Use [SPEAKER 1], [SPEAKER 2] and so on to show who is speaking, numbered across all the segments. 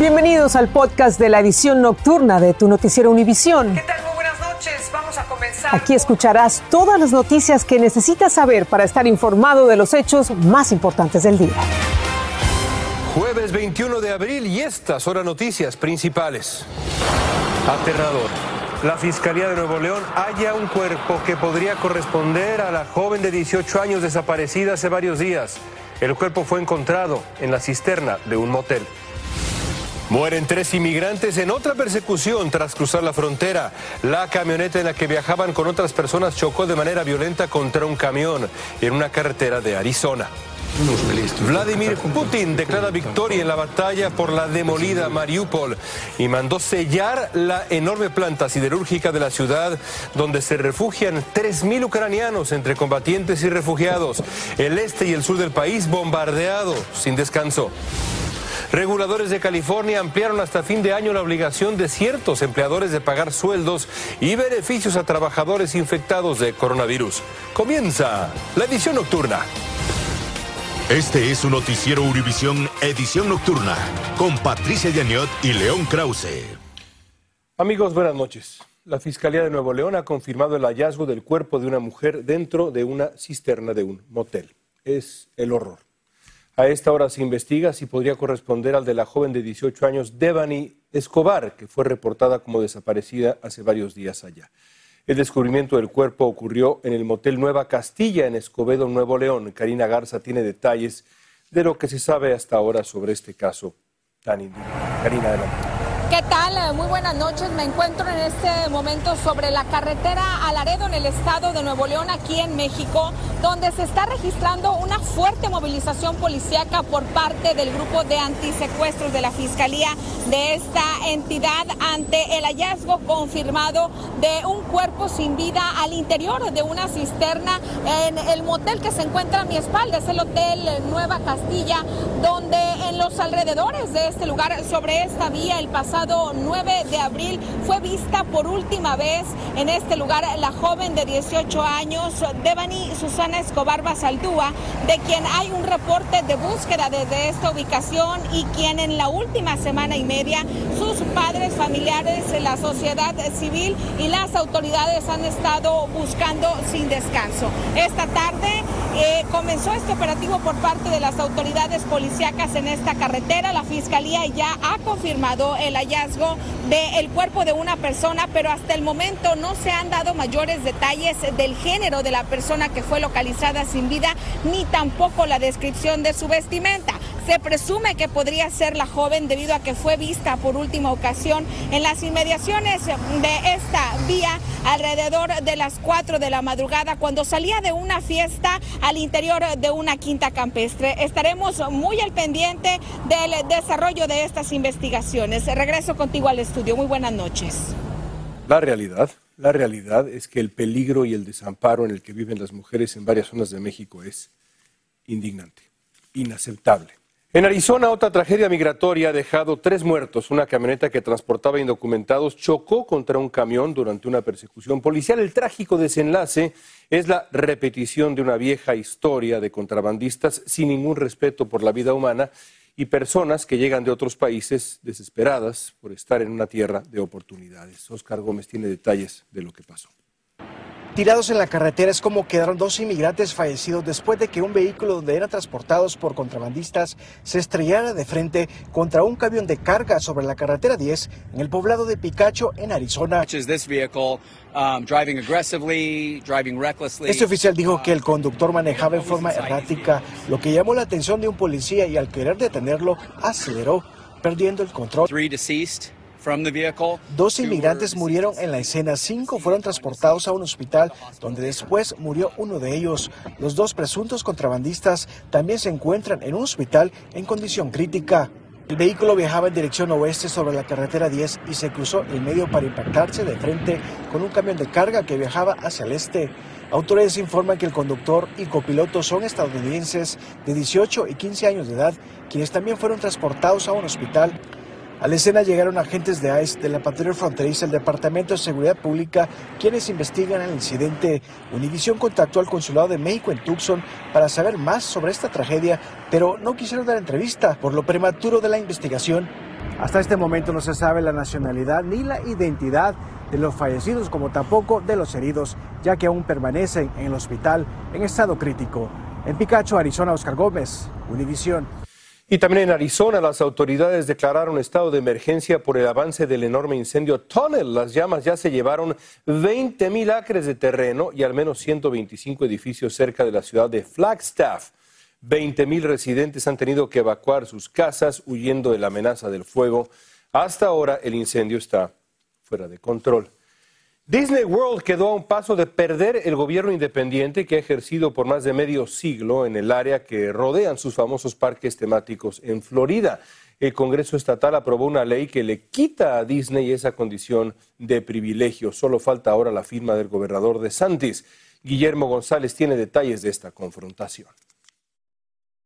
[SPEAKER 1] Bienvenidos al podcast de la edición nocturna de tu noticiero Univisión.
[SPEAKER 2] ¿Qué tal? Muy buenas noches. Vamos a comenzar.
[SPEAKER 1] Aquí escucharás todas las noticias que necesitas saber para estar informado de los hechos más importantes del día.
[SPEAKER 3] Jueves 21 de abril y estas son las noticias principales. Aterrador. La Fiscalía de Nuevo León halla un cuerpo que podría corresponder a la joven de 18 años desaparecida hace varios días. El cuerpo fue encontrado en la cisterna de un motel. Mueren tres inmigrantes en otra persecución tras cruzar la frontera. La camioneta en la que viajaban con otras personas chocó de manera violenta contra un camión en una carretera de Arizona. Vladimir Putin declara victoria en la batalla por la demolida Mariupol y mandó sellar la enorme planta siderúrgica de la ciudad donde se refugian 3.000 ucranianos entre combatientes y refugiados. El este y el sur del país bombardeado sin descanso. Reguladores de California ampliaron hasta fin de año la obligación de ciertos empleadores de pagar sueldos y beneficios a trabajadores infectados de coronavirus. Comienza la edición nocturna.
[SPEAKER 4] Este es su noticiero Univisión Edición Nocturna con Patricia Yaniot y León Krause.
[SPEAKER 3] Amigos, buenas noches. La Fiscalía de Nuevo León ha confirmado el hallazgo del cuerpo de una mujer dentro de una cisterna de un motel. Es el horror. A esta hora se investiga si podría corresponder al de la joven de 18 años, Devani Escobar, que fue reportada como desaparecida hace varios días allá. El descubrimiento del cuerpo ocurrió en el motel Nueva Castilla, en Escobedo, Nuevo León. Karina Garza tiene detalles de lo que se sabe hasta ahora sobre este caso tan indignante. Karina, adelante.
[SPEAKER 5] ¿Qué tal? Muy buenas noches. Me encuentro en este momento sobre la carretera a Laredo en el estado de Nuevo León, aquí en México, donde se está registrando una fuerte movilización policíaca por parte del grupo de antisecuestros de la Fiscalía de esta entidad ante el hallazgo confirmado de un cuerpo sin vida al interior de una cisterna en el motel que se encuentra a mi espalda. Es el Hotel Nueva Castilla, donde en los alrededores de este lugar, sobre esta vía, el pasado 9 de abril fue vista por última vez en este lugar la joven de 18 años, Devani Susana Escobar Basaldúa, de quien hay un reporte de búsqueda desde esta ubicación y quien en la última semana y media sus padres, familiares, la sociedad civil y las autoridades han estado buscando sin descanso. Esta tarde eh, comenzó este operativo por parte de las autoridades policíacas en esta carretera. La fiscalía ya ha confirmado el hallazgo del cuerpo de una persona, pero hasta el momento no se han dado mayores detalles del género de la persona que fue localizada sin vida, ni tampoco la descripción de su vestimenta. Se presume que podría ser la joven debido a que fue vista por última ocasión en las inmediaciones de esta vía alrededor de las 4 de la madrugada cuando salía de una fiesta al interior de una quinta campestre. Estaremos muy al pendiente del desarrollo de estas investigaciones. Regreso contigo al estudio. Muy buenas noches.
[SPEAKER 3] La realidad, la realidad es que el peligro y el desamparo en el que viven las mujeres en varias zonas de México es indignante, inaceptable. En Arizona, otra tragedia migratoria ha dejado tres muertos. Una camioneta que transportaba indocumentados chocó contra un camión durante una persecución policial. El trágico desenlace es la repetición de una vieja historia de contrabandistas sin ningún respeto por la vida humana y personas que llegan de otros países desesperadas por estar en una tierra de oportunidades. Oscar Gómez tiene detalles de lo que pasó.
[SPEAKER 6] Tirados en la carretera es como quedaron dos inmigrantes fallecidos después de que un vehículo donde eran transportados por contrabandistas se estrellara de frente contra un camión de carga sobre la carretera 10 en el poblado de Picacho, en Arizona. Este oficial dijo que el conductor manejaba en forma errática, lo que llamó la atención de un policía y al querer detenerlo aceleró, perdiendo el control. Dos inmigrantes murieron en la escena, cinco fueron transportados a un hospital donde después murió uno de ellos. Los dos presuntos contrabandistas también se encuentran en un hospital en condición crítica. El vehículo viajaba en dirección oeste sobre la carretera 10 y se cruzó el medio para impactarse de frente con un camión de carga que viajaba hacia el este. Autores informan que el conductor y copiloto son estadounidenses de 18 y 15 años de edad, quienes también fueron transportados a un hospital. A la escena llegaron agentes de ICE de la patrulla fronteriza del Departamento de Seguridad Pública, quienes investigan el incidente. Univision contactó al consulado de México en Tucson para saber más sobre esta tragedia, pero no quisieron dar entrevista por lo prematuro de la investigación. Hasta este momento no se sabe la nacionalidad ni la identidad de los fallecidos como tampoco de los heridos, ya que aún permanecen en el hospital en estado crítico. En Picacho, Arizona, Oscar Gómez, Univisión.
[SPEAKER 3] Y también en Arizona las autoridades declararon estado de emergencia por el avance del enorme incendio Tunnel. Las llamas ya se llevaron 20 mil acres de terreno y al menos 125 edificios cerca de la ciudad de Flagstaff. 20 mil residentes han tenido que evacuar sus casas huyendo de la amenaza del fuego. Hasta ahora el incendio está fuera de control. Disney World quedó a un paso de perder el gobierno independiente que ha ejercido por más de medio siglo en el área que rodean sus famosos parques temáticos en Florida. El Congreso Estatal aprobó una ley que le quita a Disney esa condición de privilegio. Solo falta ahora la firma del gobernador de Santis. Guillermo González tiene detalles de esta confrontación.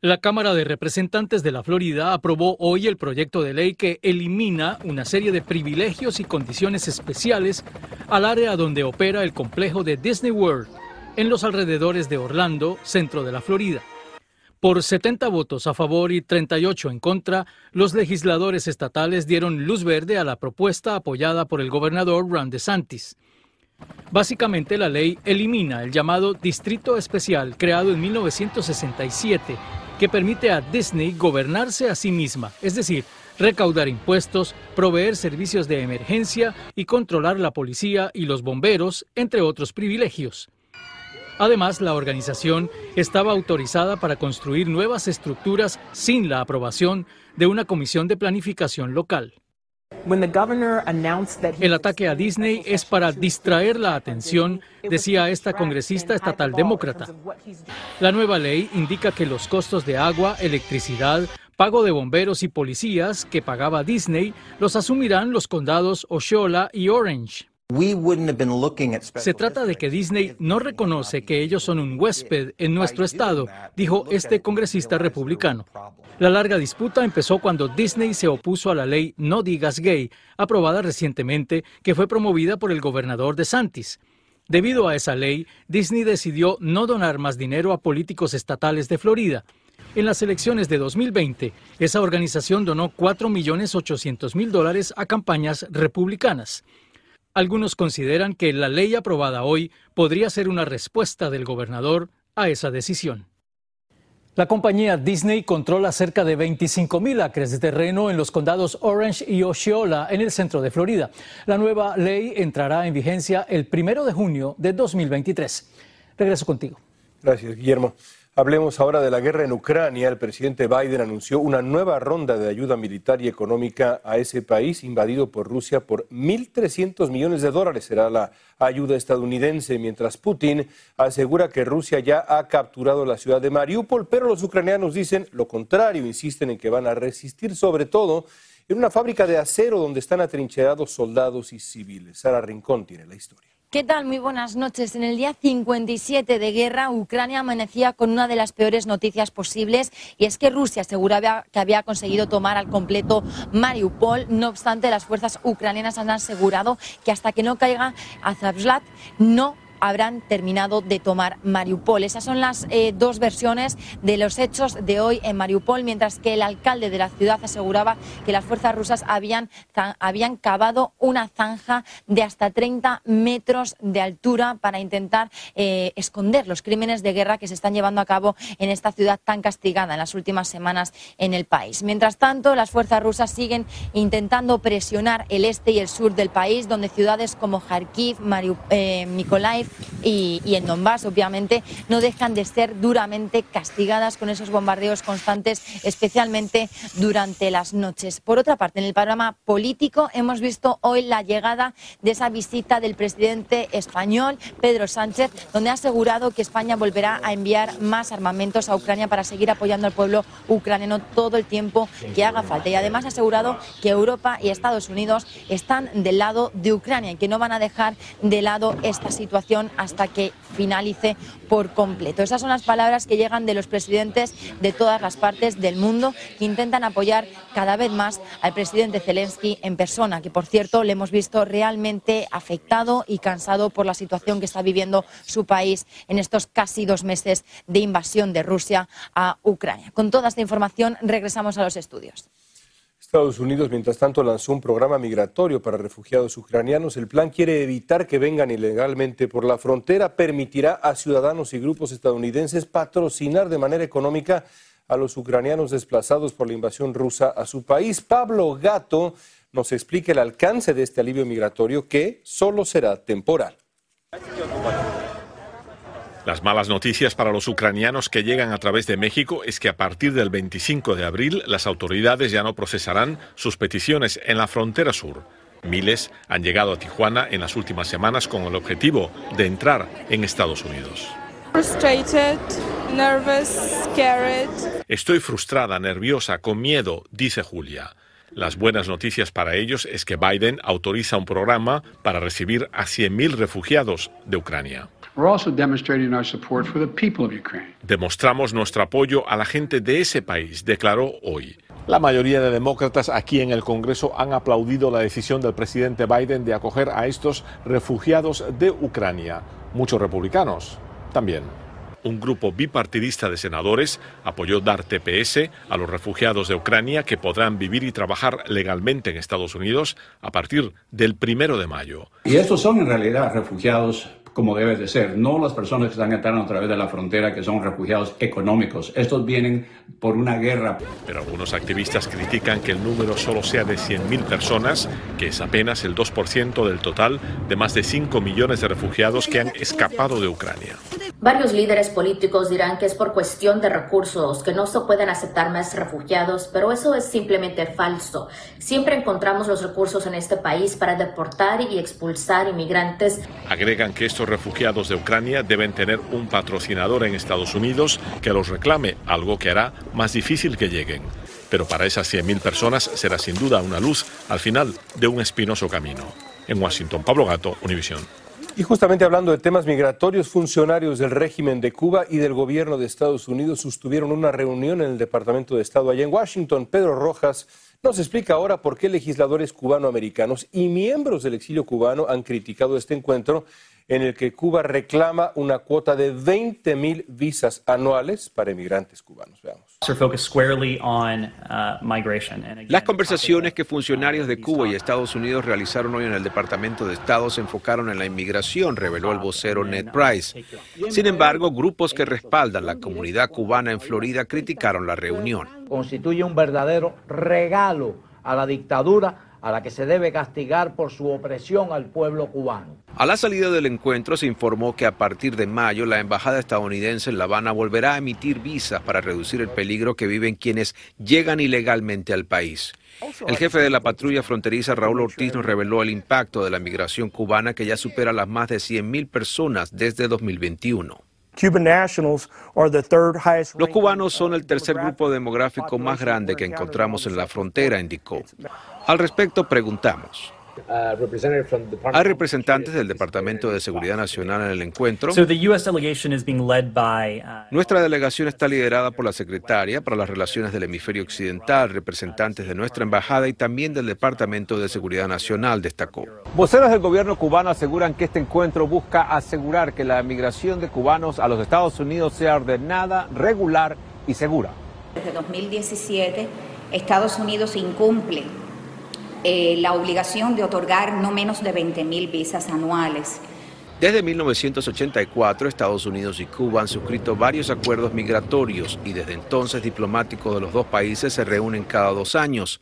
[SPEAKER 7] La Cámara de Representantes de la Florida aprobó hoy el proyecto de ley que elimina una serie de privilegios y condiciones especiales al área donde opera el complejo de Disney World, en los alrededores de Orlando, centro de la Florida. Por 70 votos a favor y 38 en contra, los legisladores estatales dieron luz verde a la propuesta apoyada por el gobernador Ron DeSantis. Básicamente la ley elimina el llamado Distrito Especial creado en 1967 que permite a Disney gobernarse a sí misma, es decir, recaudar impuestos, proveer servicios de emergencia y controlar la policía y los bomberos, entre otros privilegios. Además, la organización estaba autorizada para construir nuevas estructuras sin la aprobación de una comisión de planificación local. El ataque a Disney es para distraer la atención, decía esta congresista estatal demócrata. La nueva ley indica que los costos de agua, electricidad, pago de bomberos y policías que pagaba Disney los asumirán los condados Osceola y Orange. Se trata de que Disney no reconoce que ellos son un huésped en nuestro estado, dijo este congresista republicano. La larga disputa empezó cuando Disney se opuso a la ley No digas gay, aprobada recientemente, que fue promovida por el gobernador de Santis. Debido a esa ley, Disney decidió no donar más dinero a políticos estatales de Florida. En las elecciones de 2020, esa organización donó 4.800.000 dólares a campañas republicanas. Algunos consideran que la ley aprobada hoy podría ser una respuesta del gobernador a esa decisión. La compañía Disney controla cerca de 25.000 acres de terreno en los condados Orange y Osceola en el centro de Florida. La nueva ley entrará en vigencia el primero de junio de 2023. Regreso contigo.
[SPEAKER 3] Gracias, Guillermo. Hablemos ahora de la guerra en Ucrania. El presidente Biden anunció una nueva ronda de ayuda militar y económica a ese país invadido por Rusia por 1.300 millones de dólares. Será la ayuda estadounidense, mientras Putin asegura que Rusia ya ha capturado la ciudad de Mariupol, pero los ucranianos dicen lo contrario, insisten en que van a resistir sobre todo en una fábrica de acero donde están atrincherados soldados y civiles. Sara Rincón tiene la historia.
[SPEAKER 8] ¿Qué tal? Muy buenas noches. En el día 57 de guerra, Ucrania amanecía con una de las peores noticias posibles y es que Rusia aseguraba que había conseguido tomar al completo Mariupol. No obstante, las fuerzas ucranianas han asegurado que hasta que no caiga Azovstal no habrán terminado de tomar Mariupol. Esas son las eh, dos versiones de los hechos de hoy en Mariupol, mientras que el alcalde de la ciudad aseguraba que las fuerzas rusas habían, habían cavado una zanja de hasta 30 metros de altura para intentar eh, esconder los crímenes de guerra que se están llevando a cabo en esta ciudad tan castigada en las últimas semanas en el país. Mientras tanto, las fuerzas rusas siguen intentando presionar el este y el sur del país, donde ciudades como Kharkiv, Mariupol, eh, y, en Donbass, obviamente, no dejan de ser duramente castigadas con esos bombardeos constantes, especialmente durante las noches. Por otra parte, en el panorama político hemos visto hoy la llegada de esa visita del presidente español, Pedro Sánchez, donde ha asegurado que España volverá a enviar más armamentos a Ucrania para seguir apoyando al pueblo ucraniano todo el tiempo que haga falta. Y además ha asegurado que Europa y Estados Unidos están del lado de Ucrania y que no van a dejar de lado esta situación hasta que finalice por completo. Esas son las palabras que llegan de los presidentes de todas las partes del mundo que intentan apoyar cada vez más al presidente Zelensky en persona, que por cierto le hemos visto realmente afectado y cansado por la situación que está viviendo su país en estos casi dos meses de invasión de Rusia a Ucrania. Con toda esta información regresamos a los estudios.
[SPEAKER 3] Estados Unidos, mientras tanto, lanzó un programa migratorio para refugiados ucranianos. El plan quiere evitar que vengan ilegalmente por la frontera, permitirá a ciudadanos y grupos estadounidenses patrocinar de manera económica a los ucranianos desplazados por la invasión rusa a su país. Pablo Gato nos explica el alcance de este alivio migratorio que solo será temporal.
[SPEAKER 9] Las malas noticias para los ucranianos que llegan a través de México es que a partir del 25 de abril las autoridades ya no procesarán sus peticiones en la frontera sur. Miles han llegado a Tijuana en las últimas semanas con el objetivo de entrar en Estados Unidos. Estoy frustrada, nerviosa, con miedo, dice Julia. Las buenas noticias para ellos es que Biden autoriza un programa para recibir a 100.000 refugiados de Ucrania. Demostramos nuestro apoyo a la gente de ese país, declaró hoy. La mayoría de demócratas aquí en el Congreso han aplaudido la decisión del presidente Biden de acoger a estos refugiados de Ucrania. Muchos republicanos también. Un grupo bipartidista de senadores apoyó dar TPS a los refugiados de Ucrania que podrán vivir y trabajar legalmente en Estados Unidos a partir del primero de mayo.
[SPEAKER 10] Y estos son en realidad refugiados como debe de ser, no las personas que están entrando a través de la frontera que son refugiados económicos. Estos vienen por una guerra.
[SPEAKER 9] Pero algunos activistas critican que el número solo sea de 100.000 personas, que es apenas el 2% del total de más de 5 millones de refugiados que han escapado de Ucrania.
[SPEAKER 11] Varios líderes políticos dirán que es por cuestión de recursos, que no se pueden aceptar más refugiados, pero eso es simplemente falso. Siempre encontramos los recursos en este país para deportar y expulsar inmigrantes.
[SPEAKER 9] Agregan que estos refugiados de Ucrania deben tener un patrocinador en Estados Unidos que los reclame, algo que hará más difícil que lleguen. Pero para esas 100.000 personas será sin duda una luz al final de un espinoso camino. En Washington, Pablo Gato, Univisión.
[SPEAKER 3] Y justamente hablando de temas migratorios, funcionarios del régimen de Cuba y del gobierno de Estados Unidos sostuvieron una reunión en el Departamento de Estado allá en Washington. Pedro Rojas nos explica ahora por qué legisladores cubanoamericanos y miembros del exilio cubano han criticado este encuentro en el que Cuba reclama una cuota de 20 mil visas anuales para emigrantes cubanos. Veamos.
[SPEAKER 12] Uh, Las conversaciones que funcionarios de Cuba y Estados Unidos realizaron hoy en el Departamento de Estado se enfocaron en la inmigración, reveló el vocero Ned Price. Sin embargo, grupos que respaldan la comunidad cubana en Florida criticaron la reunión.
[SPEAKER 13] Constituye un verdadero regalo a la dictadura a la que se debe castigar por su opresión al pueblo cubano.
[SPEAKER 12] A la salida del encuentro se informó que a partir de mayo la embajada estadounidense en La Habana volverá a emitir visas para reducir el peligro que viven quienes llegan ilegalmente al país. El jefe de la patrulla fronteriza Raúl Ortiz nos reveló el impacto de la migración cubana que ya supera las más de 100.000 personas desde 2021. Los cubanos son el tercer grupo demográfico más grande que encontramos en la frontera, indicó. Al respecto, preguntamos. Hay representantes del Departamento de Seguridad Nacional en el encuentro. Uh, nuestra delegación está liderada por la secretaria para las Relaciones del Hemisferio Occidental, representantes de nuestra embajada y también del Departamento de Seguridad Nacional, destacó.
[SPEAKER 14] Voceros del gobierno cubano aseguran que este encuentro busca asegurar que la migración de cubanos a los Estados Unidos sea ordenada, regular y segura.
[SPEAKER 15] Desde 2017, Estados Unidos incumple eh, la obligación de otorgar no menos de 20.000 visas anuales.
[SPEAKER 12] Desde 1984, Estados Unidos y Cuba han suscrito varios acuerdos migratorios y desde entonces diplomáticos de los dos países se reúnen cada dos años.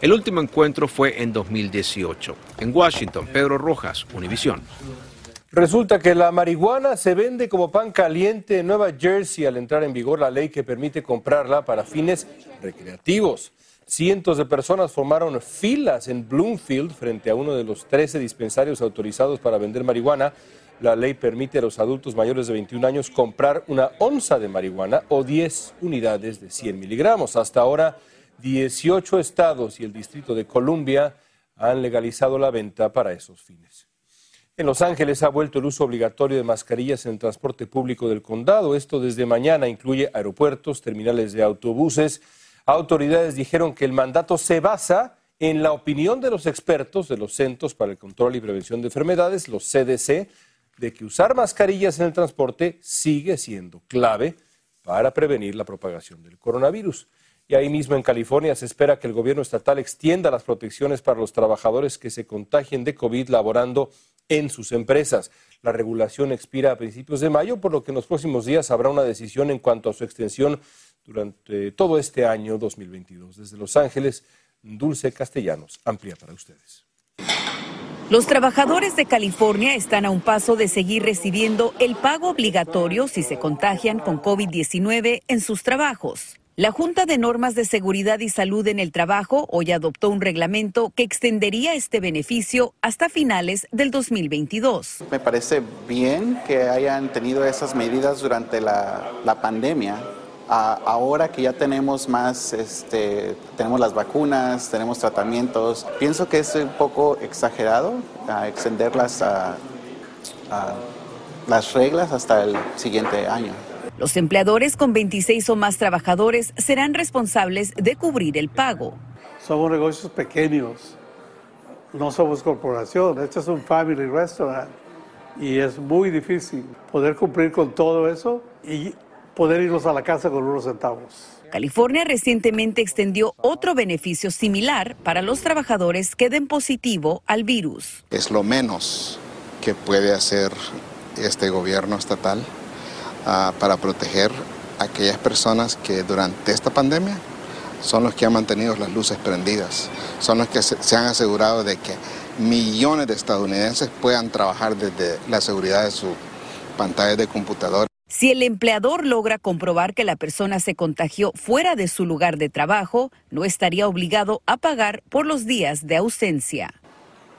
[SPEAKER 12] El último encuentro fue en 2018. En Washington, Pedro Rojas, Univisión.
[SPEAKER 3] Resulta que la marihuana se vende como pan caliente en Nueva Jersey al entrar en vigor la ley que permite comprarla para fines recreativos. Cientos de personas formaron filas en Bloomfield frente a uno de los 13 dispensarios autorizados para vender marihuana. La ley permite a los adultos mayores de 21 años comprar una onza de marihuana o 10 unidades de 100 miligramos. Hasta ahora, 18 estados y el Distrito de Columbia han legalizado la venta para esos fines. En Los Ángeles ha vuelto el uso obligatorio de mascarillas en el transporte público del condado. Esto desde mañana incluye aeropuertos, terminales de autobuses, autoridades dijeron que el mandato se basa en la opinión de los expertos de los Centros para el Control y Prevención de Enfermedades, los CDC, de que usar mascarillas en el transporte sigue siendo clave para prevenir la propagación del coronavirus. Y ahí mismo en California se espera que el gobierno estatal extienda las protecciones para los trabajadores que se contagien de COVID laborando en sus empresas. La regulación expira a principios de mayo, por lo que en los próximos días habrá una decisión en cuanto a su extensión durante todo este año 2022. Desde Los Ángeles, Dulce Castellanos amplía para ustedes.
[SPEAKER 16] Los trabajadores de California están a un paso de seguir recibiendo el pago obligatorio si se contagian con COVID-19 en sus trabajos. La Junta de Normas de Seguridad y Salud en el Trabajo hoy adoptó un reglamento que extendería este beneficio hasta finales del 2022.
[SPEAKER 17] Me parece bien que hayan tenido esas medidas durante la, la pandemia ahora que ya tenemos más, este, tenemos las vacunas, tenemos tratamientos, pienso que es un poco exagerado extender las, las reglas hasta el siguiente año.
[SPEAKER 16] Los empleadores con 26 o más trabajadores serán responsables de cubrir el pago.
[SPEAKER 18] Somos negocios pequeños, no somos corporación, este es un family restaurant y es muy difícil poder cumplir con todo eso y poder irnos a la casa con unos centavos.
[SPEAKER 16] California recientemente extendió otro beneficio similar para los trabajadores que den positivo al virus.
[SPEAKER 19] Es lo menos que puede hacer este gobierno estatal uh, para proteger a aquellas personas que durante esta pandemia son los que han mantenido las luces prendidas, son los que se, se han asegurado de que millones de estadounidenses puedan trabajar desde la seguridad de su pantalla de computador.
[SPEAKER 16] Si el empleador logra comprobar que la persona se contagió fuera de su lugar de trabajo, no estaría obligado a pagar por los días de ausencia.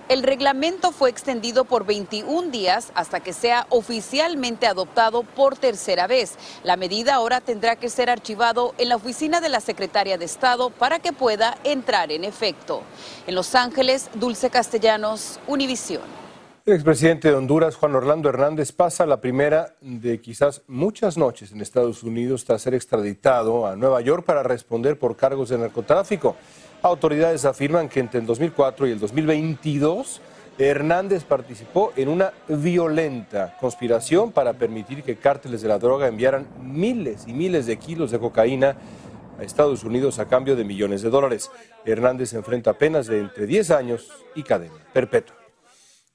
[SPEAKER 16] El reglamento fue extendido por 21 días hasta que sea oficialmente adoptado por tercera vez. La medida ahora tendrá que ser archivado en la oficina de la Secretaria de Estado para que pueda entrar en efecto. En Los Ángeles, Dulce Castellanos, Univisión.
[SPEAKER 3] El expresidente de Honduras, Juan Orlando Hernández, pasa la primera de quizás muchas noches en Estados Unidos tras ser extraditado a Nueva York para responder por cargos de narcotráfico. Autoridades afirman que entre el 2004 y el 2022, Hernández participó en una violenta conspiración para permitir que cárteles de la droga enviaran miles y miles de kilos de cocaína a Estados Unidos a cambio de millones de dólares. Hernández enfrenta penas de entre 10 años y cadena perpetua.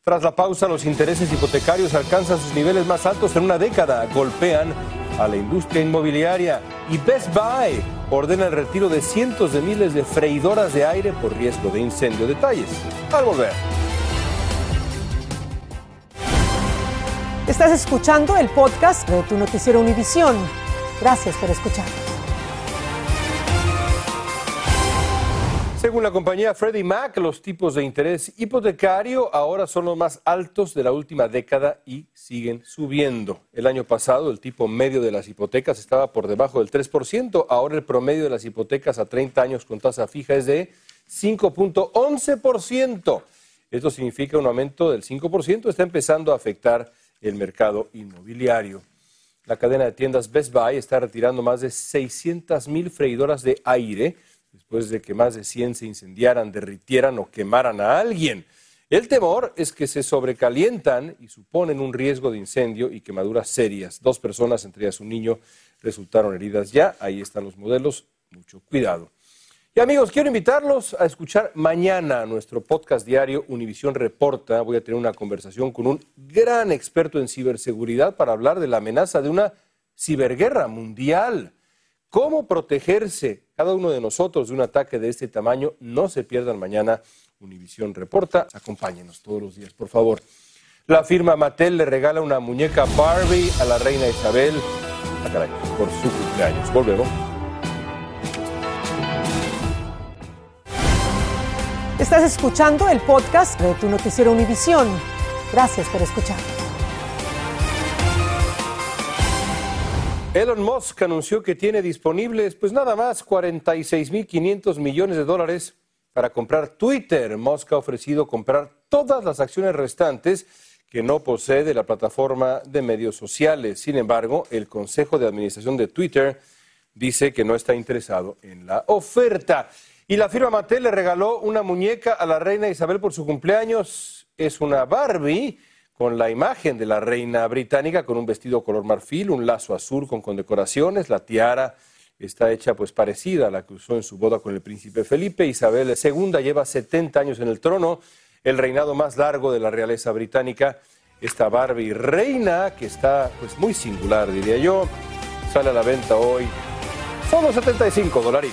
[SPEAKER 3] Tras la pausa, los intereses hipotecarios alcanzan sus niveles más altos en una década, golpean a la industria inmobiliaria y Best Buy ordena el retiro de cientos de miles de freidoras de aire por riesgo de incendio. Detalles al volver.
[SPEAKER 1] Estás escuchando el podcast de tu noticiero Univisión. Gracias por escuchar.
[SPEAKER 3] Según la compañía Freddie Mac, los tipos de interés hipotecario ahora son los más altos de la última década y siguen subiendo. El año pasado el tipo medio de las hipotecas estaba por debajo del 3%, ahora el promedio de las hipotecas a 30 años con tasa fija es de 5.11%. Esto significa un aumento del 5%, está empezando a afectar el mercado inmobiliario. La cadena de tiendas Best Buy está retirando más de 600 mil freidoras de aire después de que más de 100 se incendiaran, derritieran o quemaran a alguien. El temor es que se sobrecalientan y suponen un riesgo de incendio y quemaduras serias. Dos personas, entre ellas un niño, resultaron heridas ya. Ahí están los modelos. Mucho cuidado. Y amigos, quiero invitarlos a escuchar mañana nuestro podcast diario Univisión Reporta. Voy a tener una conversación con un gran experto en ciberseguridad para hablar de la amenaza de una ciberguerra mundial. ¿Cómo protegerse cada uno de nosotros de un ataque de este tamaño? No se pierdan mañana Univisión Reporta. Acompáñenos todos los días, por favor. La firma Mattel le regala una muñeca Barbie a la reina Isabel ah, por su cumpleaños. Volvemos.
[SPEAKER 1] Estás escuchando el podcast de tu noticiero Univisión. Gracias por escuchar.
[SPEAKER 3] Elon Musk anunció que tiene disponibles pues nada más 46.500 millones de dólares para comprar Twitter. Musk ha ofrecido comprar todas las acciones restantes que no posee de la plataforma de medios sociales. Sin embargo, el Consejo de Administración de Twitter dice que no está interesado en la oferta. Y la firma Mattel le regaló una muñeca a la reina Isabel por su cumpleaños. Es una Barbie con la imagen de la reina británica con un vestido color marfil, un lazo azul con condecoraciones, la tiara está hecha pues parecida a la que usó en su boda con el príncipe Felipe. Isabel II lleva 70 años en el trono, el reinado más largo de la realeza británica. Esta Barbie reina, que está pues muy singular, diría yo, sale a la venta hoy. Solo 75 dólares.